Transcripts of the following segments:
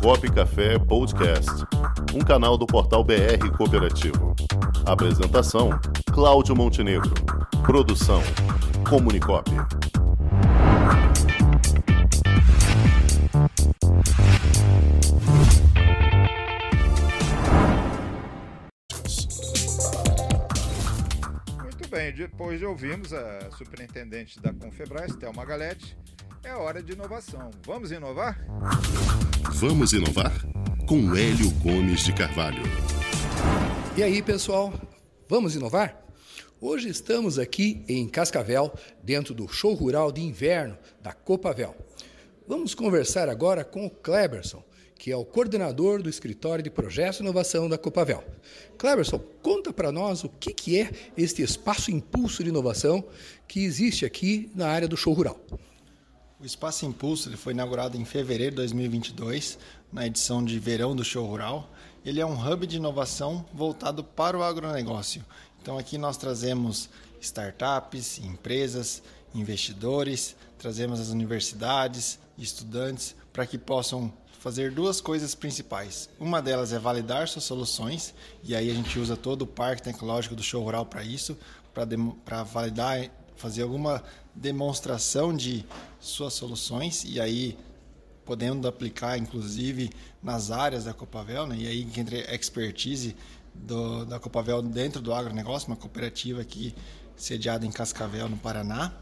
Cop Café Podcast, um canal do portal BR Cooperativo. Apresentação: Cláudio Montenegro. Produção: Comunicop. Muito bem, depois de ouvirmos a superintendente da Confebras, Thelma Galete, é hora de inovação. Vamos inovar? Vamos inovar? Com Hélio Gomes de Carvalho. E aí, pessoal, vamos inovar? Hoje estamos aqui em Cascavel, dentro do show rural de inverno da Copavel. Vamos conversar agora com o Kleberson, que é o coordenador do escritório de projetos e inovação da Copavel. Kleberson, conta para nós o que, que é este espaço impulso de inovação que existe aqui na área do show rural. O Espaço Impulso ele foi inaugurado em fevereiro de 2022, na edição de verão do Show Rural. Ele é um hub de inovação voltado para o agronegócio. Então aqui nós trazemos startups, empresas, investidores, trazemos as universidades, estudantes, para que possam fazer duas coisas principais. Uma delas é validar suas soluções, e aí a gente usa todo o parque tecnológico do show rural para isso, para validar, fazer alguma demonstração de suas soluções, e aí podendo aplicar inclusive nas áreas da Copavel, né? e aí entra a expertise do, da Copavel dentro do agronegócio, uma cooperativa aqui sediada em Cascavel, no Paraná.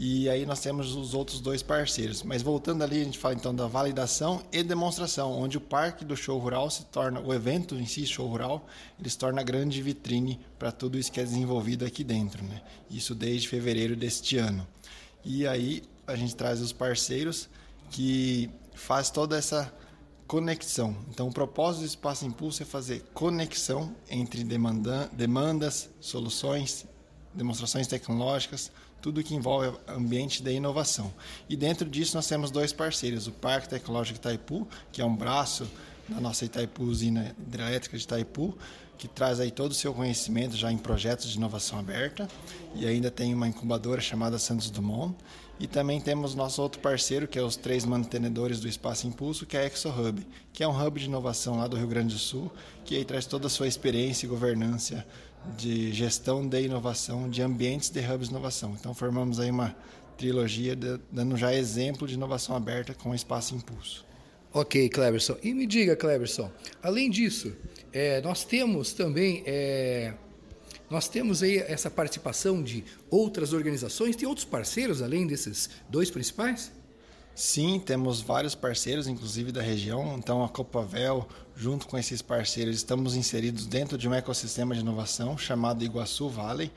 E aí nós temos os outros dois parceiros. Mas voltando ali, a gente fala então da validação e demonstração, onde o parque do show rural se torna, o evento em si, show rural, ele se torna a grande vitrine para tudo isso que é desenvolvido aqui dentro. Né? Isso desde fevereiro deste ano. E aí a gente traz os parceiros que faz toda essa conexão. Então, o propósito do Espaço Impulso é fazer conexão entre demanda, demandas, soluções, demonstrações tecnológicas, tudo que envolve ambiente da inovação. E dentro disso nós temos dois parceiros, o Parque Tecnológico Itaipu, que é um braço da nossa Itaipu usina hidrelétrica de Itaipu, que traz aí todo o seu conhecimento já em projetos de inovação aberta, e ainda tem uma incubadora chamada Santos Dumont, e também temos nosso outro parceiro, que é os três mantenedores do Espaço Impulso, que é a ExoHub, que é um hub de inovação lá do Rio Grande do Sul, que aí traz toda a sua experiência e governança de gestão de inovação, de ambientes de hubs de inovação. Então formamos aí uma trilogia de, dando já exemplo de inovação aberta com o Espaço Impulso. Ok, Cleberson. E me diga, Cleberson, além disso, é, nós temos também é, nós temos aí essa participação de outras organizações, tem outros parceiros além desses dois principais? Sim, temos vários parceiros, inclusive da região. Então, a Copavel, junto com esses parceiros, estamos inseridos dentro de um ecossistema de inovação chamado Iguaçu Valley,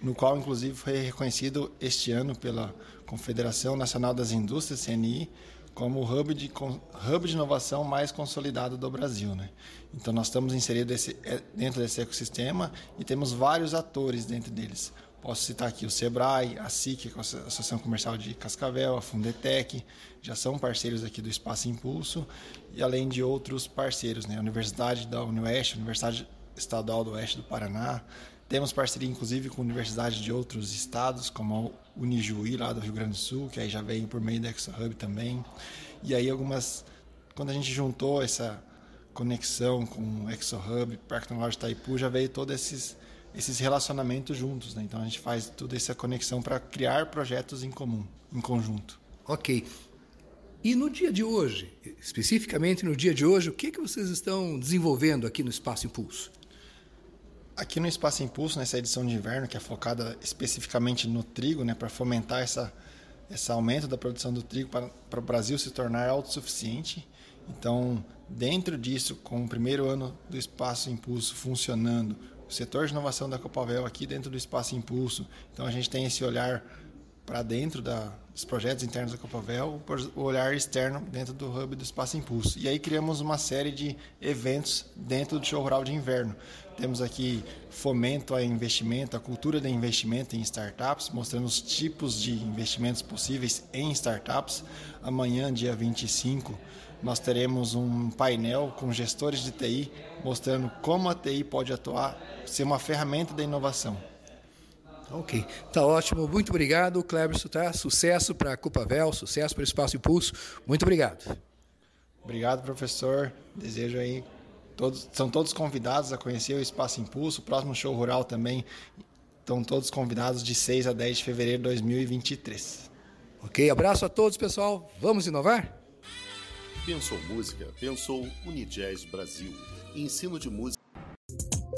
no qual, inclusive, foi reconhecido este ano pela Confederação Nacional das Indústrias, CNI, como o hub de, hub de inovação mais consolidado do Brasil. Né? Então, nós estamos inseridos é, dentro desse ecossistema e temos vários atores dentro deles. Posso citar aqui o Sebrae, a SIC, é a Associação Comercial de Cascavel, a Fundetec, já são parceiros aqui do Espaço Impulso, e além de outros parceiros, né? a Universidade da Unioeste, a Universidade Estadual do Oeste do Paraná. Temos parceria, inclusive, com universidades de outros estados, como a Unijuí, lá do Rio Grande do Sul, que aí já veio por meio da ExoHub também. E aí algumas... Quando a gente juntou essa conexão com o ExoHub, Parque Tecnológico Itaipu, já veio todos esses esses relacionamentos juntos. Né? Então a gente faz toda essa conexão para criar projetos em comum, em conjunto. Ok. E no dia de hoje, especificamente no dia de hoje, o que, que vocês estão desenvolvendo aqui no Espaço Impulso? Aqui no Espaço Impulso, nessa edição de inverno, que é focada especificamente no trigo, né, para fomentar essa, esse aumento da produção do trigo para, o Brasil se tornar autossuficiente. Então, dentro disso, com o primeiro ano do Espaço Impulso funcionando, o setor de inovação da Copavel aqui dentro do Espaço Impulso. Então a gente tem esse olhar para dentro da, dos projetos internos da Copavel, o olhar externo dentro do hub do Espaço Impulso. E aí criamos uma série de eventos dentro do show rural de inverno. Temos aqui fomento a investimento, a cultura de investimento em startups, mostrando os tipos de investimentos possíveis em startups. Amanhã, dia 25, nós teremos um painel com gestores de TI mostrando como a TI pode atuar, ser uma ferramenta da inovação. Ok, tá ótimo. Muito obrigado, Cleberson. Tá? Sucesso para a Copavel, sucesso para o Espaço Impulso. Muito obrigado. Obrigado, professor. Desejo aí todos são todos convidados a conhecer o Espaço Impulso. O próximo show rural também estão todos convidados de 6 a 10 de fevereiro de 2023. Ok, abraço a todos, pessoal. Vamos inovar? Pensou música? Pensou Unijazz Brasil. Ensino de música.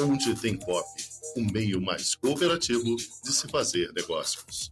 Onde Tem Cop, o meio mais cooperativo de se fazer negócios.